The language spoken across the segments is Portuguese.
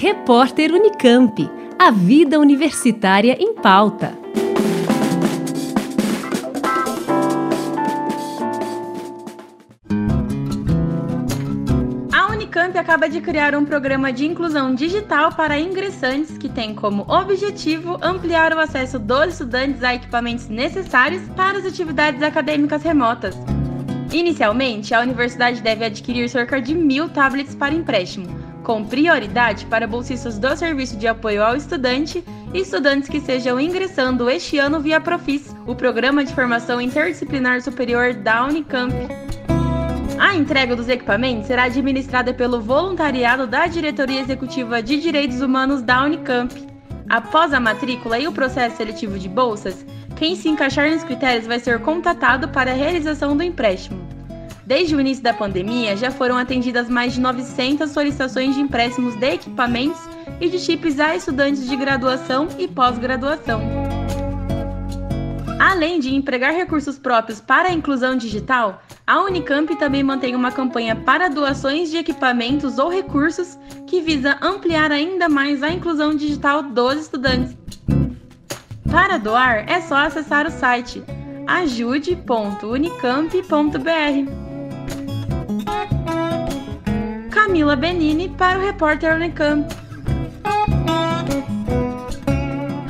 Repórter Unicamp. A vida universitária em pauta. A Unicamp acaba de criar um programa de inclusão digital para ingressantes que tem como objetivo ampliar o acesso dos estudantes a equipamentos necessários para as atividades acadêmicas remotas. Inicialmente, a universidade deve adquirir cerca de mil tablets para empréstimo, com prioridade para bolsistas do Serviço de Apoio ao Estudante e estudantes que estejam ingressando este ano via Profis, o Programa de Formação Interdisciplinar Superior da Unicamp. A entrega dos equipamentos será administrada pelo voluntariado da Diretoria Executiva de Direitos Humanos da Unicamp. Após a matrícula e o processo seletivo de bolsas, quem se encaixar nos critérios vai ser contatado para a realização do empréstimo. Desde o início da pandemia, já foram atendidas mais de 900 solicitações de empréstimos de equipamentos e de chips a estudantes de graduação e pós-graduação. Além de empregar recursos próprios para a inclusão digital, a Unicamp também mantém uma campanha para doações de equipamentos ou recursos que visa ampliar ainda mais a inclusão digital dos estudantes. Para doar, é só acessar o site ajude.unicamp.br. Camila Benini para o repórter Unicamp.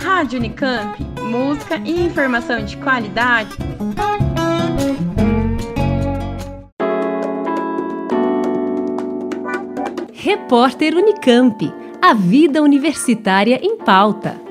Rádio Unicamp, música e informação de qualidade. Repórter Unicamp. A vida universitária em pauta.